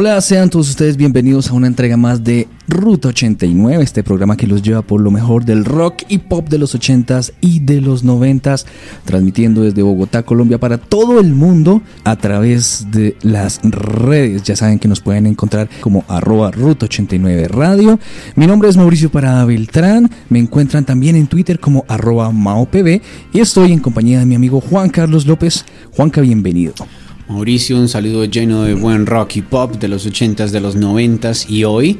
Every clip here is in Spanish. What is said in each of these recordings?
Hola, sean todos ustedes bienvenidos a una entrega más de Ruta 89, este programa que los lleva por lo mejor del rock y pop de los 80s y de los 90s, transmitiendo desde Bogotá, Colombia para todo el mundo a través de las redes. Ya saben que nos pueden encontrar como arroba Ruta 89 Radio. Mi nombre es Mauricio Parada Beltrán, me encuentran también en Twitter como arroba MaoPB y estoy en compañía de mi amigo Juan Carlos López. Juanca, bienvenido. Mauricio, un saludo lleno de buen rock y pop de los 80s, de los 90s y hoy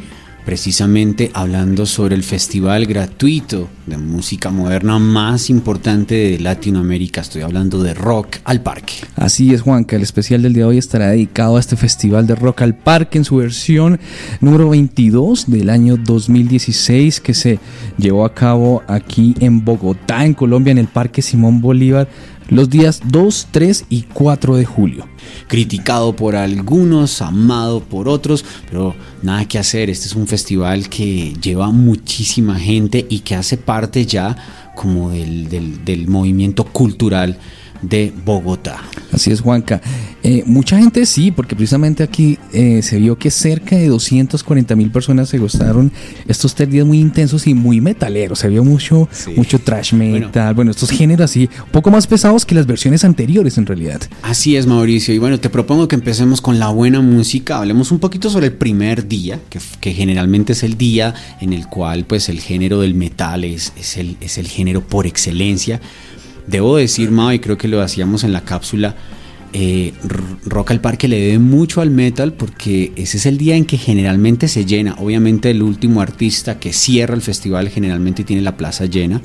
precisamente hablando sobre el festival gratuito de música moderna más importante de Latinoamérica. Estoy hablando de Rock al Parque. Así es, Juanca. El especial del día de hoy estará dedicado a este festival de Rock al Parque en su versión número 22 del año 2016 que se llevó a cabo aquí en Bogotá, en Colombia, en el Parque Simón Bolívar los días 2, 3 y 4 de julio. Criticado por algunos, amado por otros, pero nada que hacer, este es un festival que lleva muchísima gente y que hace parte ya como del, del, del movimiento cultural de Bogotá. Así es, Juanca. Eh, mucha gente sí, porque precisamente aquí eh, se vio que cerca de 240 mil personas se gustaron estos tres días muy intensos y muy metaleros. Se vio mucho, mucho trash metal, bueno. estos géneros así, un poco más pesados que las versiones anteriores en realidad. Así es, Mauricio. Y bueno, te propongo que empecemos con la buena música. Hablemos un poquito sobre el primer día, que, que generalmente es el día en el cual pues el género del metal es, es, el, es el género por excelencia. Debo decir, Mao, y creo que lo hacíamos en la cápsula, eh, Rock al Parque le debe mucho al metal porque ese es el día en que generalmente se llena. Obviamente el último artista que cierra el festival generalmente tiene la plaza llena,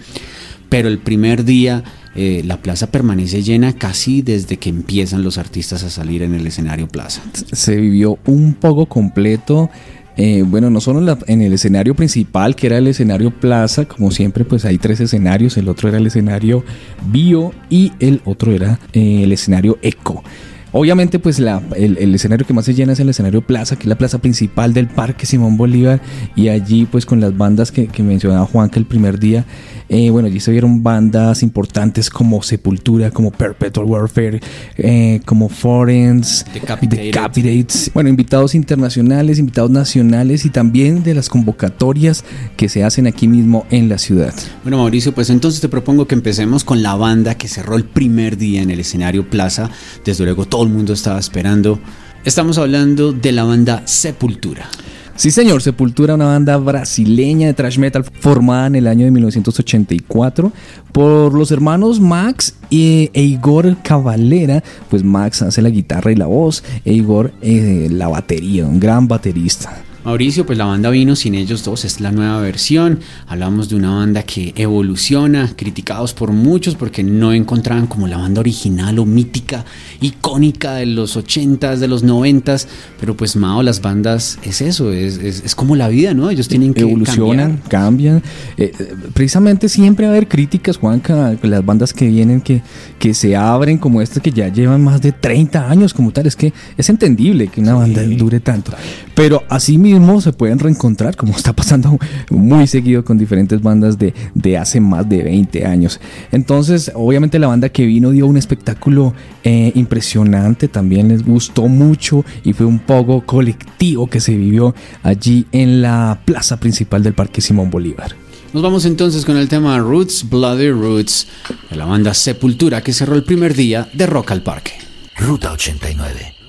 pero el primer día eh, la plaza permanece llena casi desde que empiezan los artistas a salir en el escenario plaza. Se vivió un poco completo eh, bueno, no solo en, el escenario principal, que era el escenario Plaza, como siempre, pues hay tres escenarios, el otro era el escenario Bio y el otro era eh, el escenario Eco. Obviamente, pues el, escenario que más se llena es el escenario Plaza, que es la plaza principal del Parque Simón Bolívar, y allí, pues con las bandas que, que mencionaba Juan, que el primer día eh, bueno, allí se vieron bandas importantes como Sepultura, como Perpetual Warfare, eh, como Forens, Decapitates. Bueno, invitados internacionales, invitados nacionales y también de las convocatorias que se hacen aquí mismo en la ciudad. Bueno, Mauricio, pues entonces te propongo que empecemos con la banda que cerró el primer día en el escenario Plaza. Desde luego todo el mundo estaba esperando. Estamos hablando de la banda Sepultura. Sí, señor, Sepultura, una banda brasileña de thrash metal formada en el año de 1984 por los hermanos Max e Igor Cavalera. Pues Max hace la guitarra y la voz, e Igor eh, la batería, un gran baterista. Mauricio, pues la banda vino sin ellos dos, es la nueva versión. Hablamos de una banda que evoluciona, criticados por muchos porque no encontraban como la banda original o mítica, icónica de los 80s, de los 90s. Pero pues Mao, las bandas es eso, es, es, como la vida, ¿no? Ellos tienen que evolucionan, cambian. Eh, precisamente siempre va a haber críticas, Juanca, las bandas que vienen que, que se abren como estas que ya llevan más de 30 años como tal. Es que es entendible que una banda dure tanto. Pero así mismo se pueden reencontrar, como está pasando muy seguido con diferentes bandas de, de hace más de 20 años. Entonces, obviamente la banda que vino dio un espectáculo eh, impresionante, también les gustó mucho y fue un poco colectivo que se vivió allí en la plaza principal del Parque Simón Bolívar. Nos vamos entonces con el tema Roots, Bloody Roots, de la banda Sepultura que cerró el primer día de Rock al Parque. Ruta 89.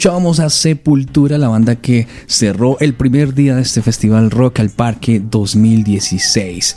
Escuchábamos a Sepultura, la banda que cerró el primer día de este festival Rock al Parque 2016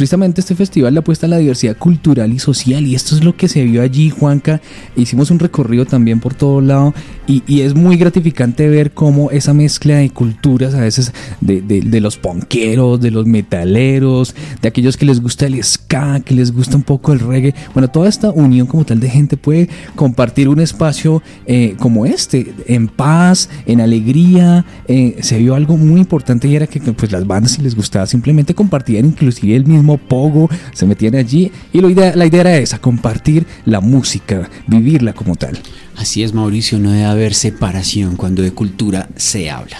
precisamente este festival le apuesta a la diversidad cultural y social y esto es lo que se vio allí, Juanca. Hicimos un recorrido también por todo lado y, es muy gratificante ver cómo esa mezcla de culturas, a veces de, los ponqueros, de los metaleros, de aquellos que les gusta el ska, que les gusta un poco el reggae, bueno, toda esta unión como tal de gente puede compartir un espacio eh, como este, en paz, en alegría. Eh, se vio algo muy importante y era que pues las bandas si les gustaba simplemente compartían inclusive el mismo pogo, se metían allí y la idea, la idea era esa, compartir la música, vivirla como tal. Así es, Mauricio, no debe haber separación cuando de cultura se habla.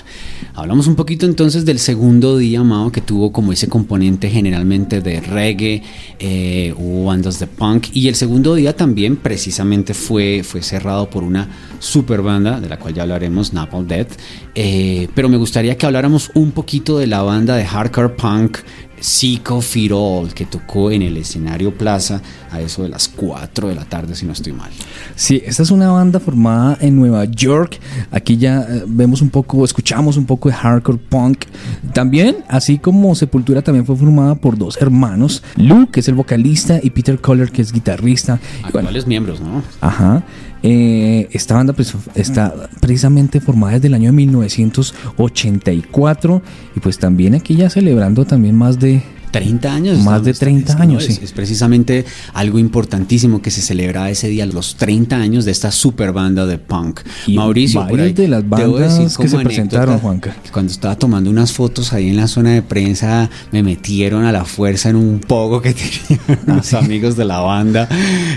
Hablamos un poquito entonces del segundo día, Mao, que tuvo como ese componente generalmente de reggae, eh, hubo bandas de punk, y el segundo día también precisamente fue, fue cerrado por una super banda, de la cual ya hablaremos, Napalm Death, eh, pero me gustaría que habláramos un poquito de la banda de hardcore punk Psycho Firol, que tocó en el escenario Plaza a eso de las 4 de la tarde, si no estoy mal. Sí, esta es una banda formada en Nueva York. Aquí ya eh, vemos un poco, escuchamos un poco de hardcore punk. También, así como Sepultura, también fue formada por dos hermanos, Lou, que es el vocalista, y Peter Coller, que es guitarrista. Actuales miembros, ¿no? Ajá. Eh, esta banda pues, está precisamente formada desde el año 1984 y pues también aquí ya celebrando también más de 30 años. Más de 30 años, sí. Es, precisamente algo importantísimo que se celebra ese día, los 30 años de esta super banda de punk. Mauricio, por ahí, de las bandas que se presentaron, Juanca. cuando estaba tomando unas fotos ahí en la zona de prensa, me metieron a la fuerza en un poco que tenían ah, los amigos de la banda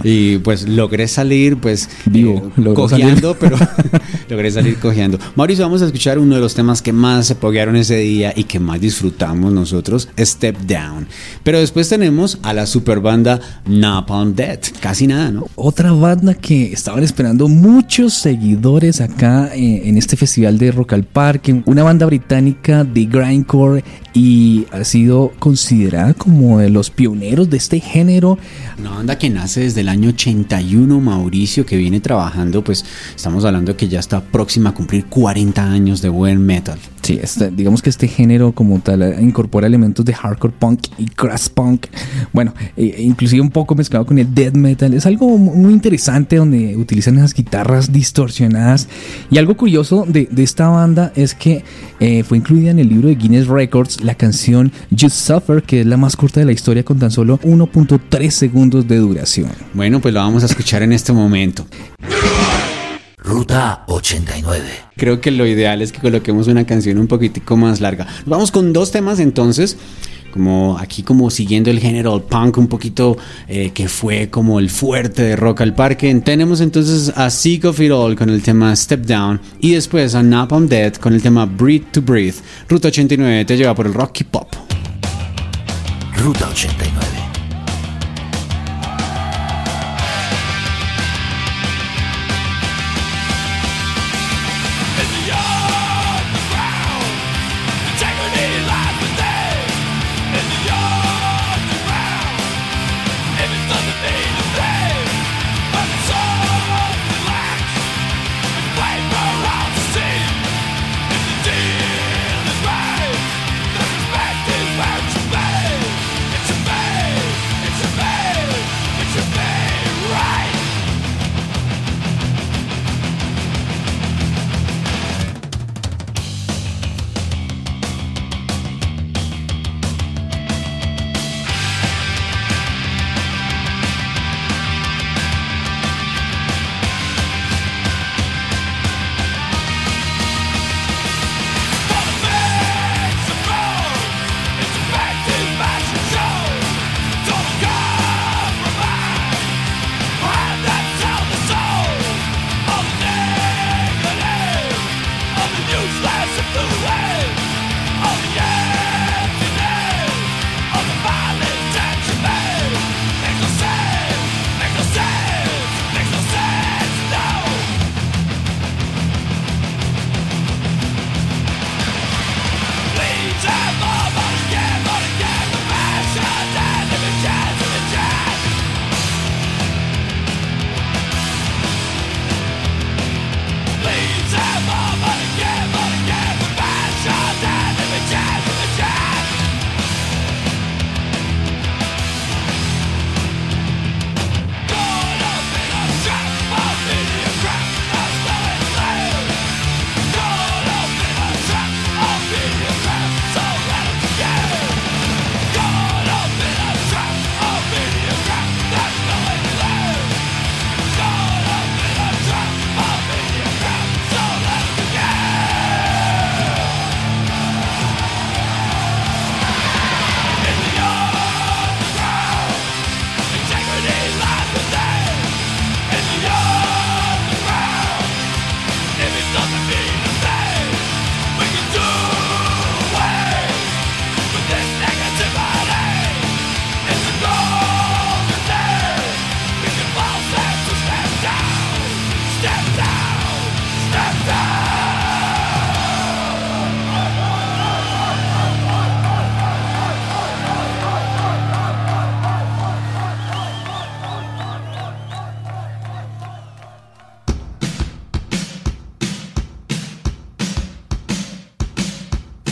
y pues logré salir, pues, vivo, eh, cojeando, pero logré salir cojeando. Mauricio, vamos a escuchar uno de los temas que más se poguearon ese día y que más disfrutamos nosotros, Step Down. Pero después tenemos a la super banda Napalm Death. Casi nada, ¿no? Otra banda que estaban esperando muchos seguidores acá eh, en este festival de Rock al Parque. Una banda británica de grindcore y ha sido considerada como de los pioneros de este género. Una banda que nace desde el año 81, Mauricio, que viene trabajando, pues estamos hablando que ya está próxima a cumplir 40 años de buen metal. Sí, este, digamos que este género como tal eh, incorpora elementos de hardcore punk y crash punk. Bueno, eh, inclusive un poco mezclado con el death metal. Es algo muy interesante donde utilizan esas guitarras distorsionadas. Y algo curioso de, esta banda es que eh, fue incluida en el libro de Guinness Records la canción Just Suffer, que es la más corta de la historia con tan solo 1.3 segundos de duración. Bueno, pues lo vamos a escuchar en este momento. Ruta 89. Creo que lo ideal es que coloquemos una canción un poquitico más larga. Vamos con dos temas entonces como aquí como siguiendo el género punk un poquito eh, que fue como el fuerte de Rock al Parque. Tenemos entonces a Seek of It All con el tema Step Down y después a Napalm Dead con el tema Breathe to Breathe. Ruta 89 te lleva por el rock y pop. Ruta 89.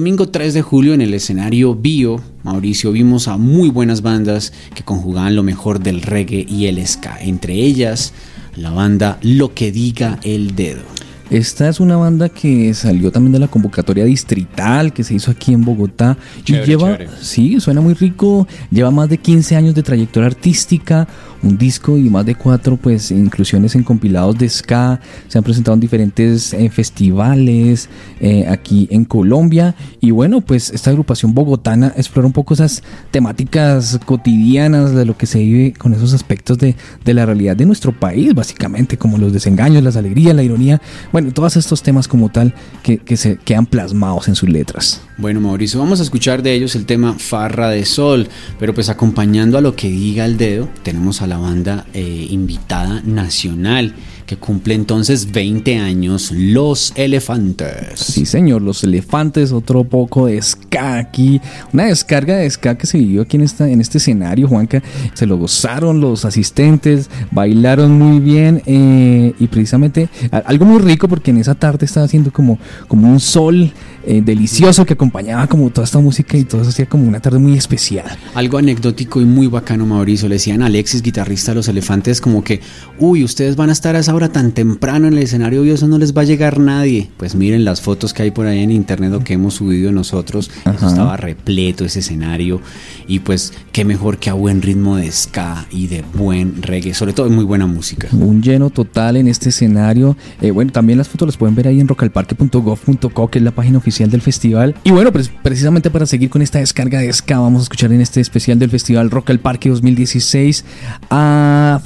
Domingo 3 de julio en el escenario Bio, Mauricio, vimos a muy buenas bandas que conjugaban lo mejor del reggae y el ska, entre ellas la banda Lo que diga el dedo. Esta es una banda que salió también de la convocatoria distrital que se hizo aquí en Bogotá y lleva, sí, suena muy rico, lleva más de 15 años de trayectoria artística, un disco y más de cuatro pues inclusiones en compilados de ska, se han presentado en diferentes eh, festivales eh, aquí en Colombia. Y bueno pues esta agrupación bogotana explora un poco esas temáticas cotidianas de lo que se vive con esos aspectos de, de la realidad de nuestro país básicamente como los desengaños, las alegrías, la ironía, bueno todos estos temas como tal que, que se quedan plasmados en sus letras. Bueno, Mauricio, vamos a escuchar de ellos el tema Farra de Sol, pero pues acompañando a lo que diga el dedo, tenemos a la banda eh, invitada nacional que cumple entonces 20 años, Los Elefantes. Sí, señor, Los Elefantes, otro poco de ska aquí, una descarga de ska que se vivió aquí en, esta, en este escenario, Juanca, se lo gozaron los asistentes, bailaron muy bien eh, y precisamente algo muy rico porque en esa tarde estaba haciendo como, como un sol eh, delicioso que acompañaba como toda esta música y todo eso hacía como una tarde muy especial. Algo anecdótico y muy bacano, Mauricio, le decían a Alexis, guitarrista de Los Elefantes, como que, uy, ustedes van a estar a esa hora tan temprano en el escenario y eso no les va a llegar nadie. Pues miren las fotos que hay por ahí en internet o que hemos subido nosotros. Eso estaba repleto ese escenario. Y pues qué mejor que a buen ritmo de ska y de buen reggae, sobre todo muy buena música. Un lleno total en este escenario. Eh, bueno, también las fotos las pueden ver ahí en rocalparque.gov.co, que es la página oficial del festival. Y bueno, pues precisamente para seguir con esta descarga de ska, vamos a escuchar en este especial del festival Rock al Parque 2016 a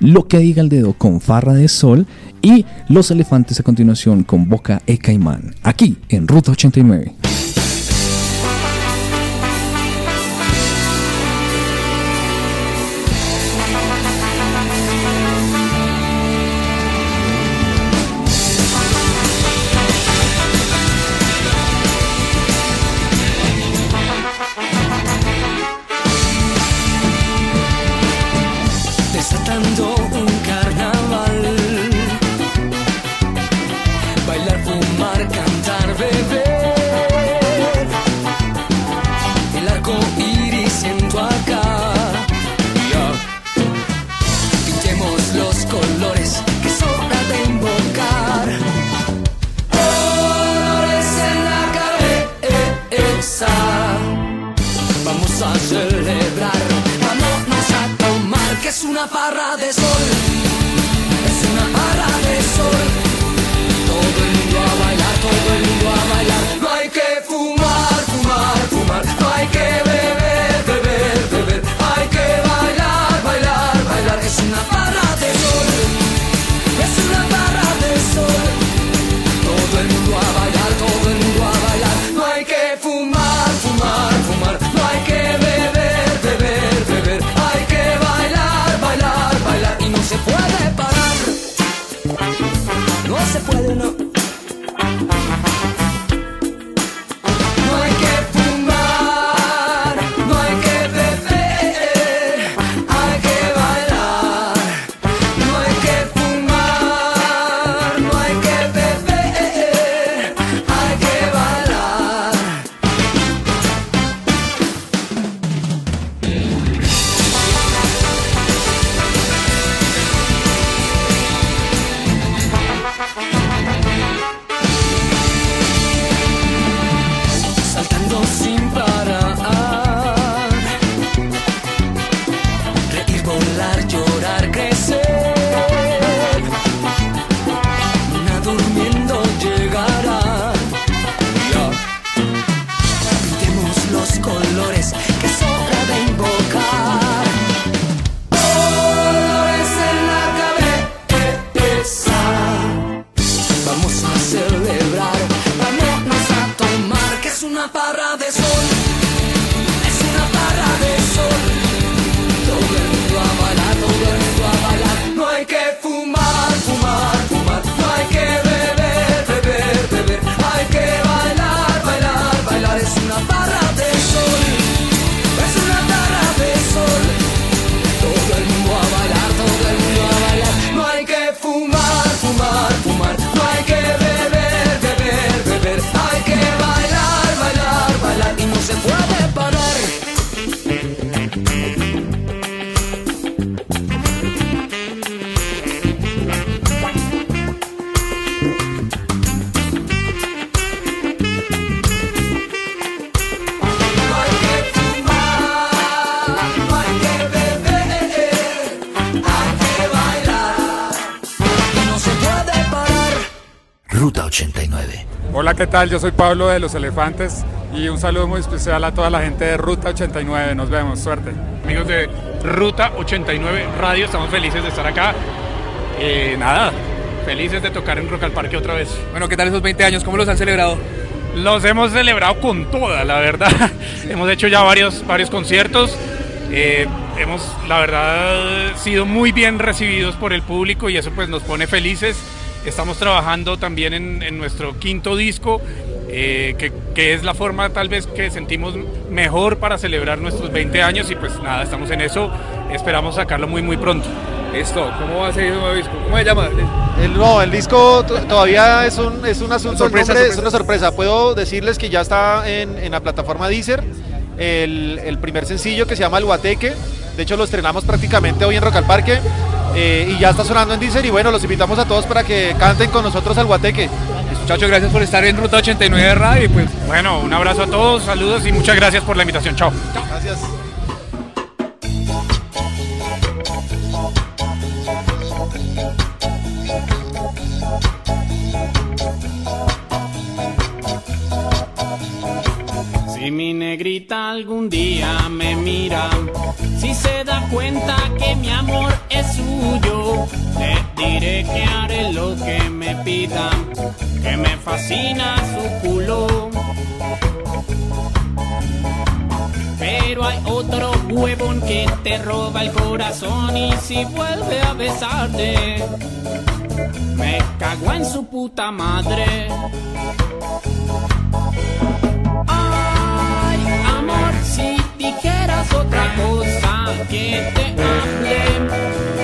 Lo que diga el dedo con Farra de Sol y Los Elefantes a continuación con Boca e Caimán, aquí en Ruta 89. ¿Qué tal? Yo soy Pablo de Los Elefantes y un saludo muy especial a toda la gente de Ruta 89. Nos vemos, suerte. Amigos de Ruta 89 Radio, estamos felices de estar acá. Eh, nada, felices de tocar en Rock al Parque otra vez. Bueno, ¿qué tal esos 20 años? ¿Cómo los han celebrado? Los hemos celebrado con toda, la verdad. hemos hecho ya varios, varios conciertos. Eh, hemos, la verdad, sido muy bien recibidos por el público y eso pues nos pone felices. Estamos trabajando también en, en nuestro quinto disco, eh, que, que es la forma tal vez que sentimos mejor para celebrar nuestros 20 años y pues nada, estamos en eso. Esperamos sacarlo muy, muy pronto. Listo, ¿cómo va a seguir el nuevo disco? ¿Cómo se llama? El, no, el disco todavía es un, es un asunto, Sorpresa, nombre es una sorpresa. Puedo decirles que ya está en, en la plataforma Deezer el, el primer sencillo que se llama El Guateque. De hecho, lo estrenamos prácticamente hoy en Rock al Parque eh, y ya está sonando en Deezer. Y bueno, los invitamos a todos para que canten con nosotros al Guateque. Muchachos, gracias por estar en Ruta 89 de Radio. Y pues, bueno, un abrazo a todos, saludos y muchas gracias por la invitación. Chao. Gracias. Si mi negrita algún día me mira, si se da cuenta que mi amor es suyo, le diré que haré lo que me pida, que me fascina su culo. Pero hay otro huevón que te roba el corazón y si vuelve a besarte, me cago en su puta madre. Si dijeras otra cosa que te hable.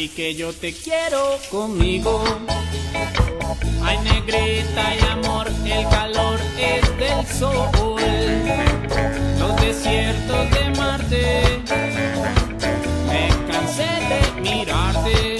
Y que yo te quiero conmigo. Ay, negrita y amor, el calor es del sol. Los desiertos de Marte, me cansé de mirarte.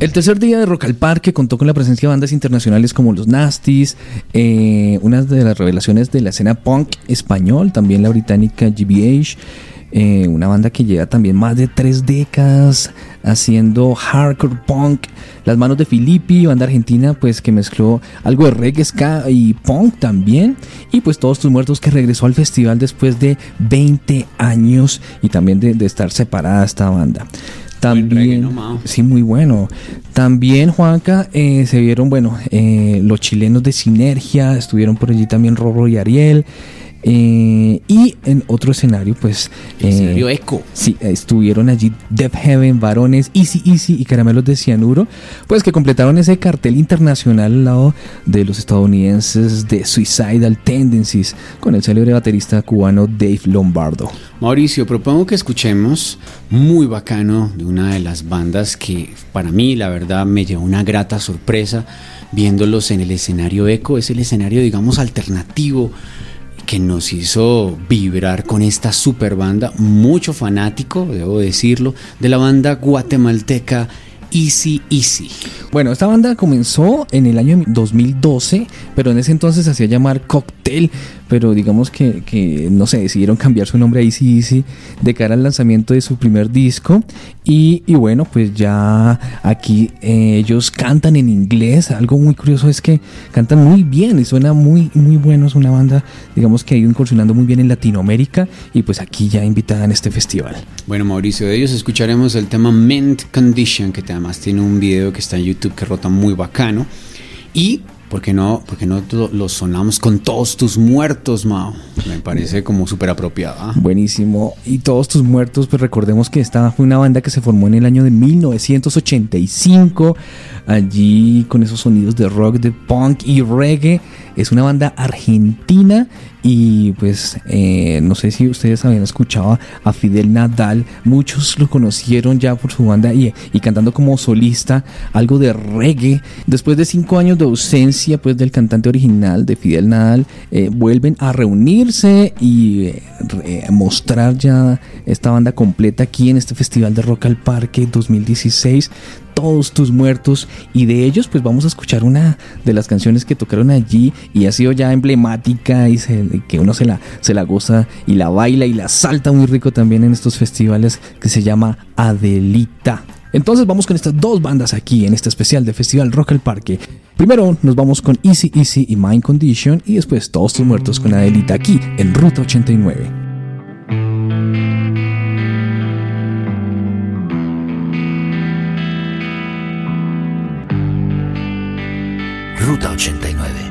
El tercer día de Rock al Parque contó con la presencia de bandas internacionales como los Nasties, eh, una de las revelaciones de la escena punk español, también la británica GBH, eh, una banda que lleva también más de tres décadas haciendo hardcore punk, Las Manos de Filippi, banda argentina pues que mezcló algo de reggae, ska y punk también, y pues Todos tus muertos que regresó al festival después de 20 años y también de, de estar separada esta banda. También, sí, muy bueno. También, Juanca, eh, se vieron, bueno, eh, los chilenos de Sinergia, estuvieron por allí también Rorro y Ariel. Eh, y en otro escenario, pues. El escenario Eco. Sí, estuvieron allí Death Heaven, Varones, Easy Easy y Caramelos de Cianuro, pues que completaron ese cartel internacional al lado de los estadounidenses de Suicidal Tendencies con el célebre baterista cubano Dave Lombardo. Mauricio, propongo que escuchemos muy bacano de una de las bandas que para mí la verdad me llevó una grata sorpresa viéndolos en el escenario Eco, es el escenario digamos alternativo que nos hizo vibrar con esta super banda, mucho fanático, debo decirlo, de la banda guatemalteca Easy Easy. Bueno, esta banda comenzó en el año 2012, pero en ese entonces se hacía llamar Cocktail, pero digamos que, que, no sé, decidieron cambiar su nombre a Easy Easy de cara al lanzamiento de su primer disco. Y, y bueno, pues ya aquí eh, ellos cantan en inglés. Algo muy curioso es que cantan muy bien y suena muy, muy bueno. Es una banda, digamos que ha ido incursionando muy bien en Latinoamérica y pues aquí ya invitada en este festival. Bueno, Mauricio, de ellos escucharemos el tema Mint Condition, que además tiene un video que está en YouTube que rota muy bacano. Y ¿Por qué no, porque no lo sonamos con todos tus muertos, Mao? Me parece como súper apropiada. Buenísimo. Y todos tus muertos, pues recordemos que esta fue una banda que se formó en el año de 1985, allí con esos sonidos de rock, de punk y reggae. Es una banda argentina y pues eh, no sé si ustedes habían escuchado a Fidel Nadal, muchos lo conocieron ya por su banda y, y, cantando como solista algo de reggae. Después de cinco años de ausencia pues del cantante original de Fidel Nadal, eh, vuelven a reunirse y eh, mostrar ya esta banda completa aquí en este Festival de Rock al Parque 2016 todos tus muertos y de ellos pues vamos a escuchar una de las canciones que tocaron allí y ha sido ya emblemática y que uno se la, se la goza y la baila y la salta muy rico también en estos festivales que se llama Adelita. Entonces vamos con estas dos bandas aquí en este especial de Festival Rock al Parque. Primero nos vamos con Easy Easy y Mind Condition y después Todos tus muertos con Adelita aquí en Ruta 89. Ruta 89.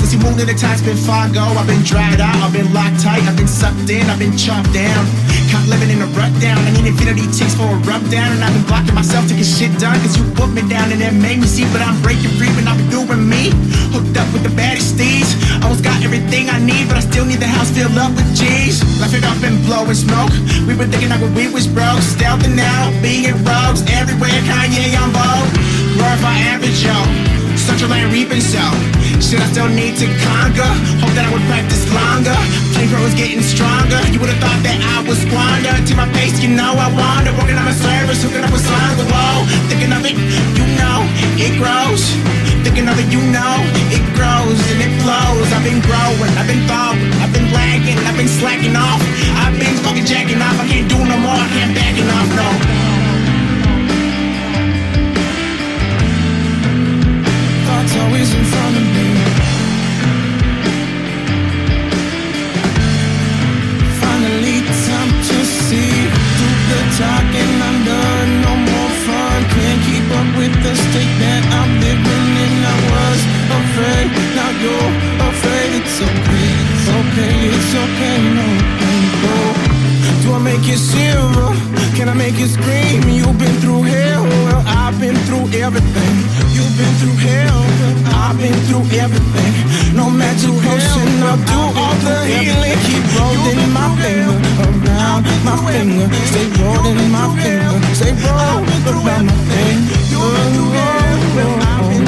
Since you moved to the time's been far ago. I've been dried out, I've been locked tight, I've been sucked in, I've been chopped down. Caught living in a rut down. I need infinity takes for a rub down. And I've been blocking myself to get shit done. Cause you put me down and that made me see. But I'm breaking free when I'm doing me. Hooked up with the baddest steeds. Almost got everything I need, but I still need the house filled up with G's. Left it up and blowing smoke. We were thinking like we was broke. Stealth and now, being rogues everywhere. Kanye on vogue. Glorify average Joe. Central land reaping so Shit I still need to conquer. Hope that I would practice longer. Flamethrower's getting stronger. You would've thought that I was squander. To my face, you know I wander. Working on my service, hooking up with songs Whoa, thinking of it, you know It grows. Thinking of it, you know It grows and it flows. I've been growing, I've been thawing I've been lagging, I've been slacking off. I've been fucking jacking off. I can't do no more, I can't backing off, no thoughts always in front of me. Finally, time to see through the talking. I'm done, no more fun. Can't keep up with the state that I'm living in. I was afraid, now you're afraid. It's okay, it's okay, it's okay. No, no. Do I make you silver? Can I make you scream? You've been through hell, well I've been through everything. You've been through hell, I've been through everything. No magic potion, I'll do all the healing. Keep rolling my finger around my finger. Stay rolling my finger. Stay rolling around my finger. You've been through hell, oh, I've been oh, oh.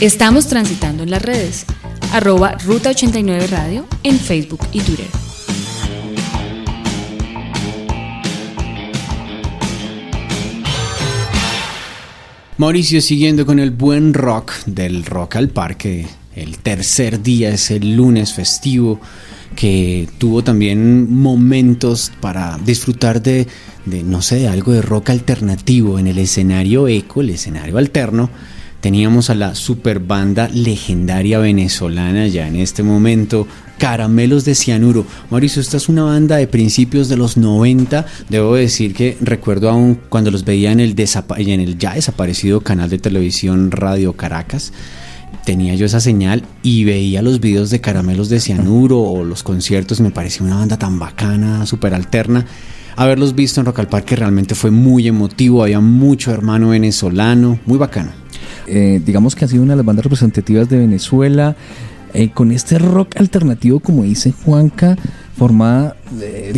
Estamos transitando en las redes, arroba Ruta 89 Radio en Facebook y Twitter. Mauricio, siguiendo con el buen rock del Rock al Parque, el tercer día es el lunes festivo que tuvo también momentos para disfrutar de no sé, de algo de rock alternativo en el escenario eco, el escenario alterno teníamos a la super banda legendaria venezolana ya en este momento, Caramelos de Cianuro. Mauricio, esta es una banda de principios de los 90. Debo decir que recuerdo aún cuando los veía en el, en el ya desaparecido canal de televisión Radio Caracas tenía yo esa señal y veía los videos de Caramelos de Cianuro o los conciertos, me parecía una banda tan bacana, súper alterna. Haberlos visto en Rock al Parque realmente fue muy emotivo, había mucho hermano venezolano, muy bacano. Eh, digamos que ha sido una de las bandas representativas de Venezuela, eh, con este rock alternativo, como dice Juanca, formada eh,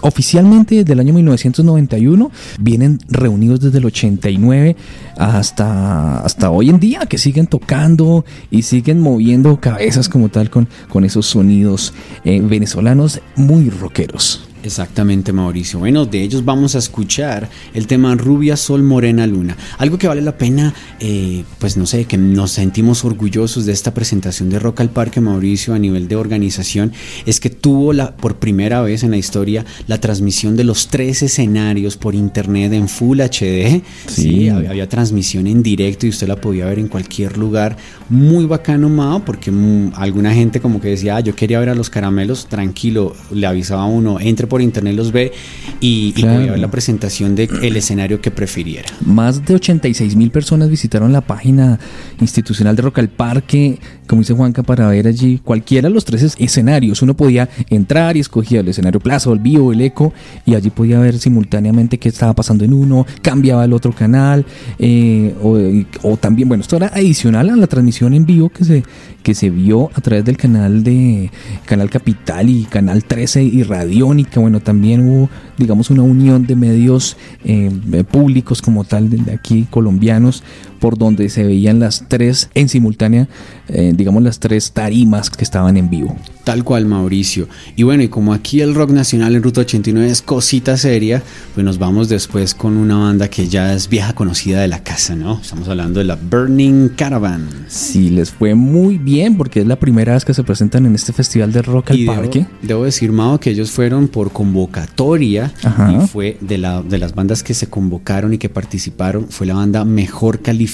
oficialmente desde el año 1991, vienen reunidos desde el 89 hasta, hasta hoy en día, que siguen tocando y siguen moviendo cabezas como tal con, con esos sonidos venezolanos muy rockeros. Exactamente, Mauricio. Bueno, de ellos vamos a escuchar el tema Rubia, Sol, Morena, Luna. Algo que vale la pena, eh, pues no sé, que nos sentimos orgullosos de esta presentación de Rock al Parque, Mauricio, a nivel de organización, es que tuvo la, por primera vez en la historia la transmisión de los tres escenarios por internet en Full HD. Sí, había, transmisión en directo y usted la podía ver en cualquier lugar. Muy bacano, Mao, porque mm, alguna gente como que decía, ah, yo quería ver a los caramelos, tranquilo, le avisaba uno, entre por internet los ve y, podía ver la presentación del el escenario que prefiriera. Más de 86 mil personas visitaron la página institucional de Rock al Parque, como dice Juanca, para ver allí cualquiera de los tres escenarios. Uno podía entrar y escogía el escenario plaza, el vivo, el eco, y allí podía ver simultáneamente qué estaba pasando en uno, cambiaba el otro canal, eh, o, o, también, bueno, esto era adicional a la transmisión en vivo que se, que se vio a través del canal de Canal Capital y Canal 13 y Radiónica. Bueno, también hubo, digamos, una unión de medios eh, públicos como tal de aquí colombianos por donde se veían las tres en simultánea, eh, digamos las tres tarimas que estaban en vivo. Tal cual, Mauricio. Y bueno, y como aquí el rock nacional en Ruta 89 es cosita seria, pues nos vamos después con una banda que ya es vieja conocida de la casa, ¿no? Estamos hablando de la Burning Caravan. Sí, les fue muy bien porque es la primera vez que se presentan en este festival de rock al parque. Debo decir, Mao, que ellos fueron por convocatoria y fue de, la, de las bandas que se convocaron y que participaron, fue la banda mejor calificada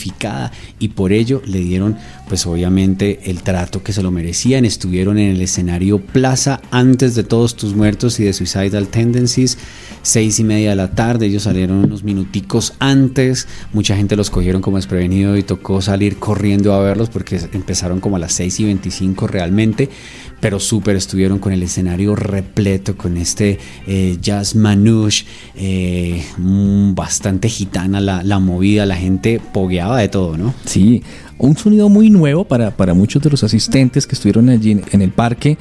y por ello le dieron, pues obviamente, el trato que se lo merecían. Estuvieron en el escenario Plaza antes de Todos Tus Muertos y de Suicidal Tendencies, seis y media de la tarde, ellos salieron unos minuticos antes, mucha gente los cogieron como desprevenido y tocó salir corriendo a verlos porque empezaron como a las 6 y 25 realmente, pero súper estuvieron con el escenario repleto, con este eh, jazz manouche, eh, mm, bastante gitana la, la movida, la gente de todo, ¿no? Sí, un sonido muy nuevo para, para muchos de los asistentes que estuvieron allí en el parque.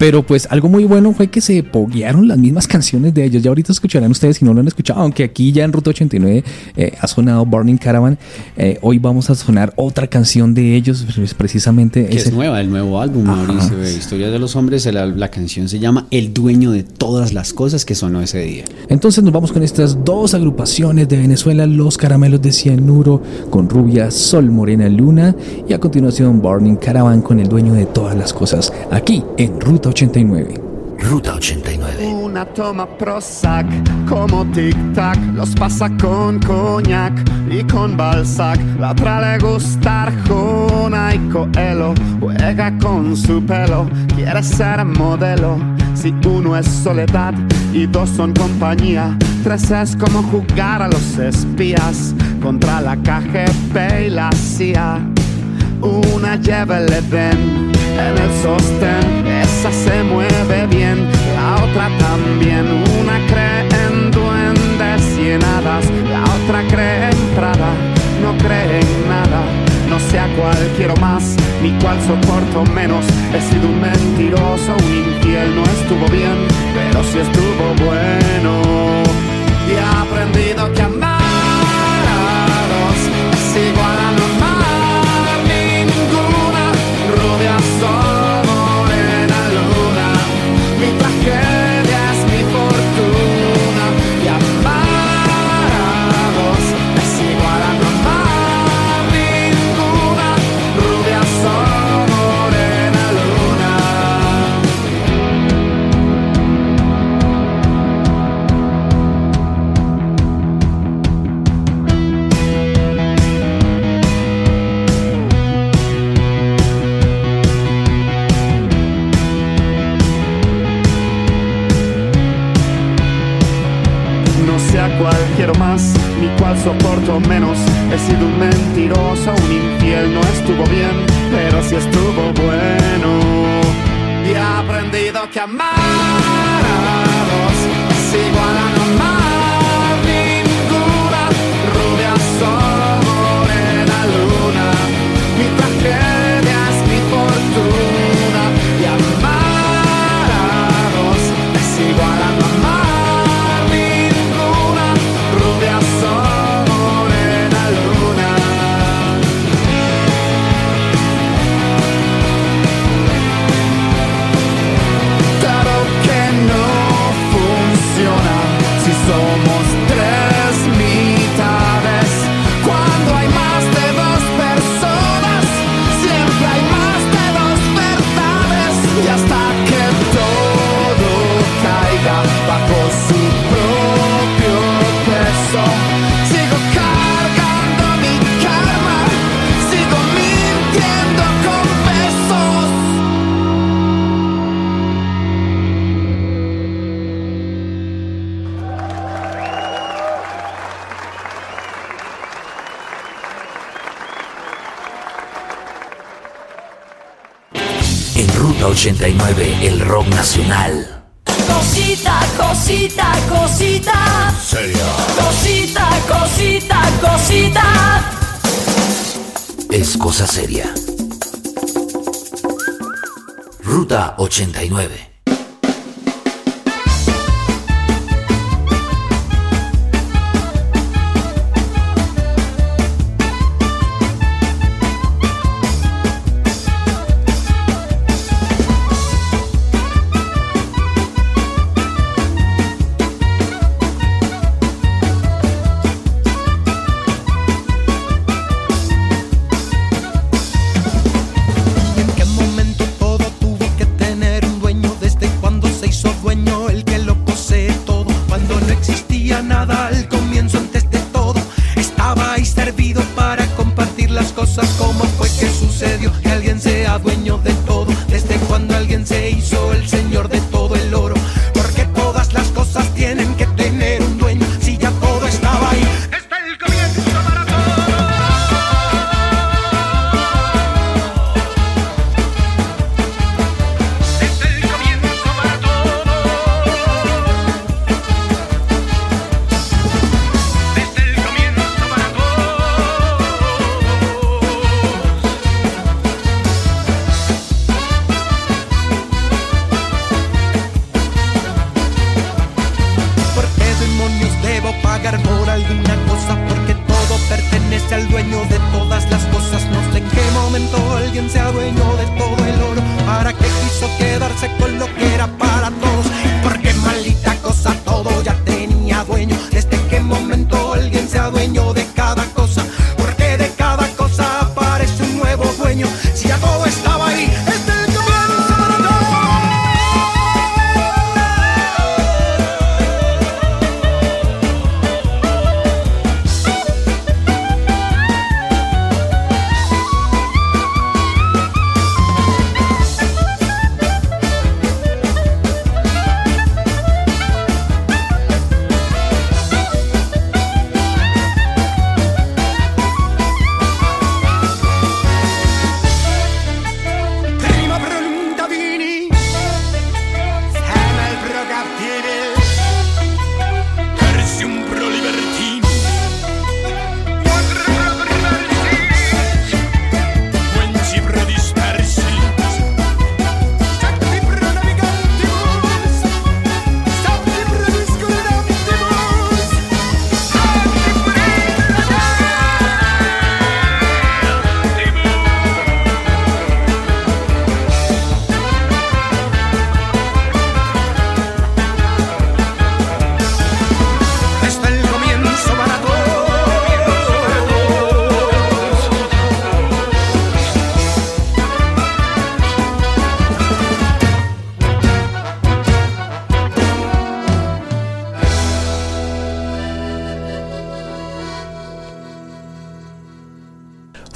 Pero pues algo muy bueno fue que se poguearon las mismas canciones de ellos. Ya ahorita escucharán ustedes si no lo han escuchado, aunque aquí ya en Ruta 89 eh, ha sonado Burning Caravan. Eh, hoy vamos a sonar otra canción de ellos, pues, precisamente. Que es nueva, el nuevo álbum, Mauricio, de Historia de los Hombres. La, la, canción se llama El Dueño de Todas las Cosas que sonó ese día. Entonces nos vamos con estas dos agrupaciones de Venezuela, Los Caramelos de Cianuro, con Rubia, Sol, Morena, Luna. Y a continuación Burning Caravan con El Dueño de Todas las Cosas, aquí en Ruta 89. Ruta 89. Una toma Prozac como tic-tac, los pasa con coñac y con Balzac. La otra le gusta Arjona y Coelho, juega con su pelo, quiere ser modelo. Si uno es soledad y dos son compañía, tres es como jugar a los espías contra la KGB y la CIA. Una lleva el Edén en el sostén, esa se mueve bien, la otra también. Una cree en duendes y en hadas, la otra cree en Prada, no cree en nada. No sé a cuál quiero más, ni cuál soporto menos. He sido un mentiroso, un infiel, no estuvo bien, pero sí estuvo bueno. 89 el rock nacional. Cosita, cosita, cosita. Seria. Cosita, cosita, cosita. Es cosa seria. Ruta 89.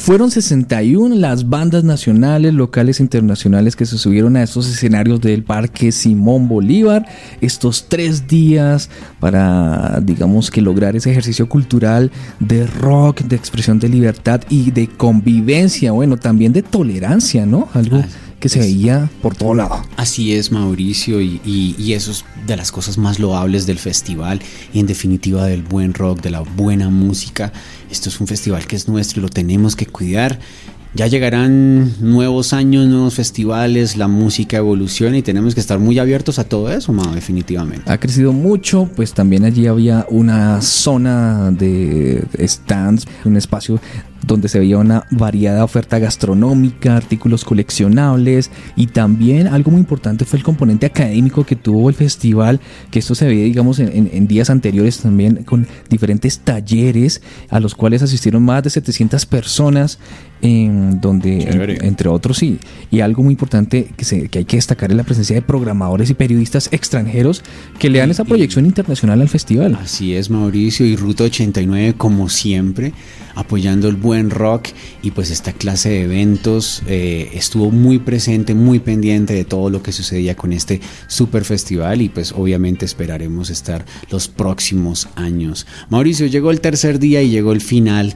Fueron 61 las bandas nacionales, locales e internacionales que se subieron a estos escenarios del Parque Simón Bolívar. Estos tres días para, digamos que lograr ese ejercicio cultural de rock, de expresión de libertad y de convivencia, bueno, también de tolerancia, ¿no? Algo que se veía por todo lado. Así es, Mauricio, y, y, y, eso es de las cosas más loables del festival y en definitiva del buen rock, de la buena música. Esto es un festival que es nuestro y lo tenemos que cuidar. Ya llegarán nuevos años, nuevos festivales, la música evoluciona y tenemos que estar muy abiertos a todo eso, Mao, definitivamente. Ha crecido mucho, pues también allí había una zona de stands, un espacio donde se veía una variada oferta gastronómica, artículos coleccionables y también algo muy importante fue el componente académico que tuvo el festival, que esto se veía digamos en, en, en días anteriores también con diferentes talleres a los cuales asistieron más de 700 personas en donde en, entre otros sí y algo muy importante que, se, que hay que destacar es la presencia de programadores y periodistas extranjeros que le dan esa proyección internacional al festival. Así es Mauricio y Ruta 89 como siempre apoyando el buen rock y pues esta clase de eventos eh, estuvo muy presente, muy pendiente de todo lo que sucedía con este super festival y pues obviamente esperaremos estar los próximos años. Mauricio, llegó el tercer día y llegó el final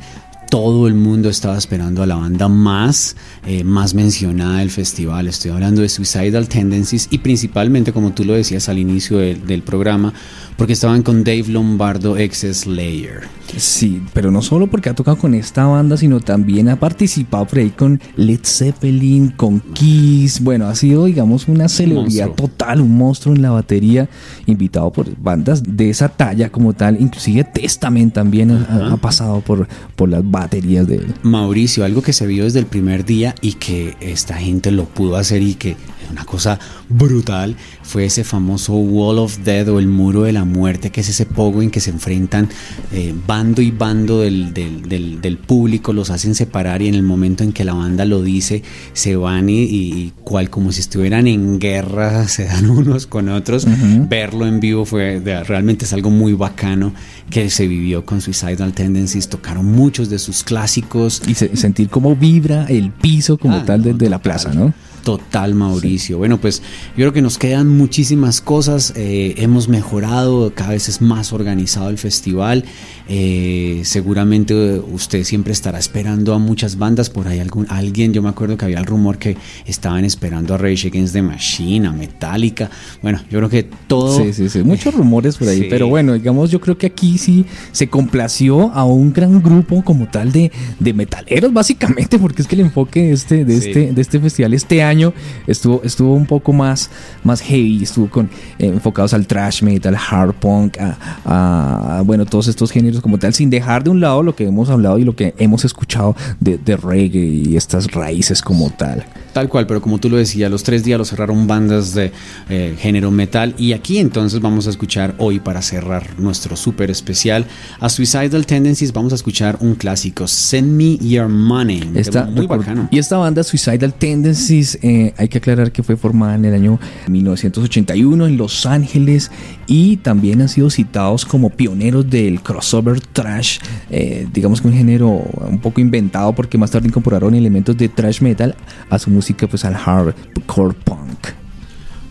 todo el mundo estaba esperando a la banda más, eh, más mencionada del festival. Estoy hablando de Suicidal Tendencies y principalmente, como tú lo decías al inicio del, del programa, porque estaban con Dave Lombardo, ex Slayer. Sí, pero no solo porque ha tocado con esta banda, sino también ha participado por ahí con Led Zeppelin, con Kiss. Bueno, ha sido, digamos, una celebridad total, un monstruo en la batería, invitado por bandas de esa talla como tal. Inclusive Testament también ha, ha, pasado por, por las baterías de él. Mauricio, algo que se vio desde el primer día y que esta gente lo pudo hacer y que una cosa brutal fue ese famoso Wall of Death o el muro de la muerte, que es ese pogo en que se enfrentan eh, bando y bando del, del, del, del, público, los hacen separar y en el momento en que la banda lo dice, se van y, y cual como si estuvieran en guerra, se dan unos con otros. Uh -huh. Verlo en vivo fue de, realmente es algo muy bacano que se vivió con Suicidal Tendencies, tocaron muchos de sus clásicos. Y se, sentir cómo vibra el piso como ah, tal desde no, la plaza, ¿no? Total, Mauricio. Sí. Bueno, pues yo creo que nos quedan muchísimas cosas. Eh, hemos mejorado, cada vez es más organizado el festival. Eh, seguramente usted siempre estará esperando a muchas bandas. Por ahí algún, alguien, yo me acuerdo que había el rumor que estaban esperando a Rage Against the Machine, a Metallica. Bueno, yo creo que todo. Sí, sí, sí. Muchos rumores por ahí. Sí. Pero bueno, digamos, yo creo que aquí sí se complació a un gran grupo como tal de, de metaleros, básicamente, porque es que el enfoque este, de, sí. este, de este festival este año estuvo, estuvo un poco más, más heavy, estuvo con, eh, enfocados al trash metal, hard punk, a, bueno, todos estos géneros como tal, sin dejar de un lado lo que hemos hablado y lo que hemos escuchado de reggae y estas raíces como tal. Tal cual, pero como tú lo decías, los tres días lo cerraron bandas de eh, género metal y aquí entonces vamos a escuchar hoy para cerrar nuestro súper especial a Suicidal Tendencies, vamos a escuchar un clásico, Send Me Your Money. Está muy bacano. Y esta banda Suicidal Tendencies eh, hay que aclarar que fue formada en el año 1981 en Los Ángeles y también han sido citados como pioneros del crossover trash, eh, digamos que un género un poco inventado porque más tarde incorporaron elementos de trash metal a su música, pues al hardcore punk.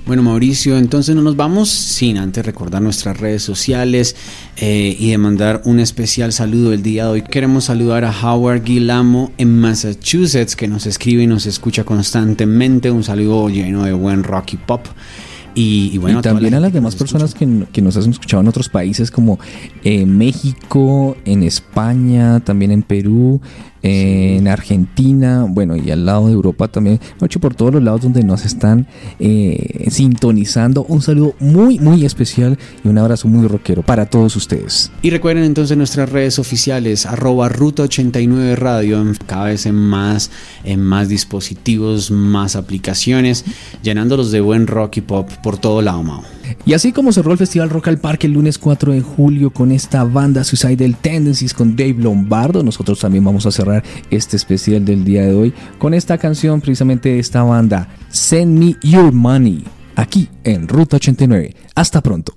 Bueno, Mauricio, entonces no nos vamos sin antes recordar nuestras redes sociales eh, y de mandar un especial saludo el día de hoy. Queremos saludar a Howard Guilamo en Massachusetts, que nos escribe y nos escucha constantemente. Un saludo lleno de buen rock y pop. Y, y, bueno, y también a las demás personas que, que, nos han escuchado en otros países como eh, México, en España, también en Perú, eh, sí. en Argentina, bueno, y al lado de Europa también, hecho por todos los lados donde nos están eh, sintonizando. Un saludo muy, muy especial y un abrazo muy rockero para todos ustedes. Y recuerden entonces nuestras redes oficiales, arroba Ruta 89 Radio, cada vez en más, en más dispositivos, más aplicaciones, llenándolos de buen rock y pop por todo lado, Mao. Y así como cerró el Festival Rock al Parque el lunes 4 de julio con esta banda Suicidal Tendencies con Dave Lombardo, nosotros también vamos a cerrar este especial del día de hoy con esta canción precisamente de esta banda, Send Me Your Money, aquí en Ruta 89. Hasta pronto.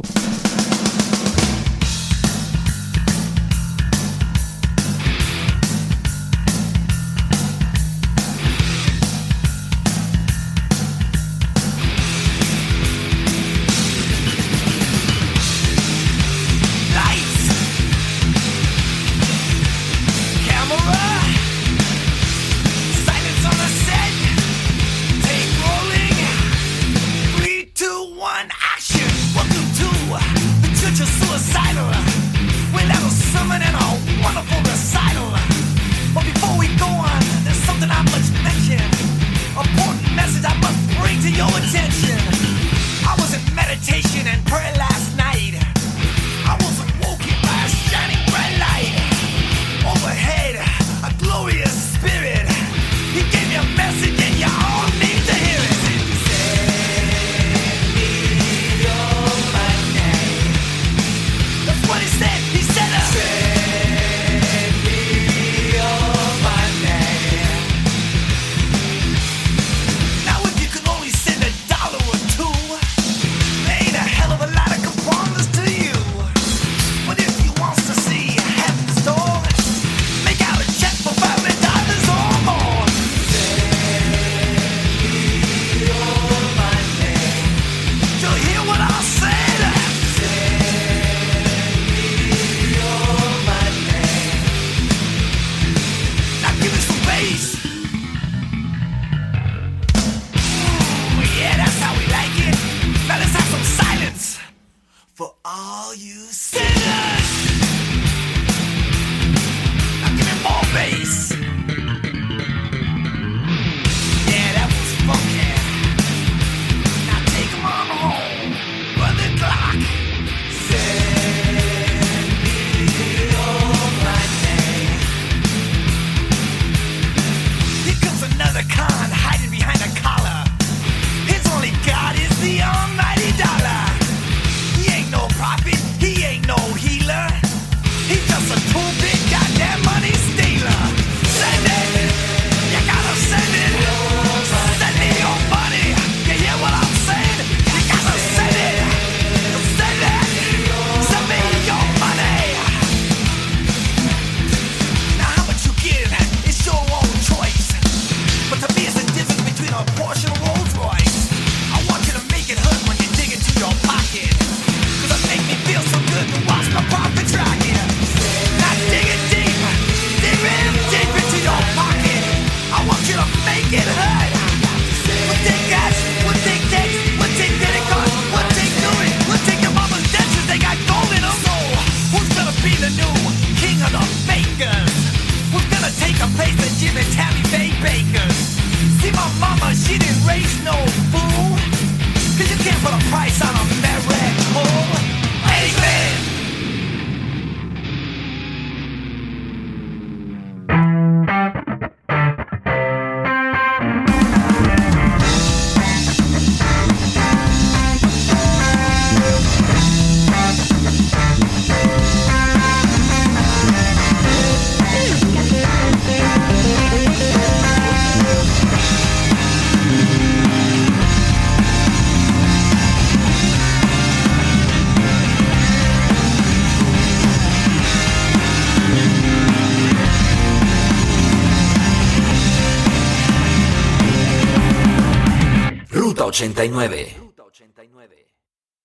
89.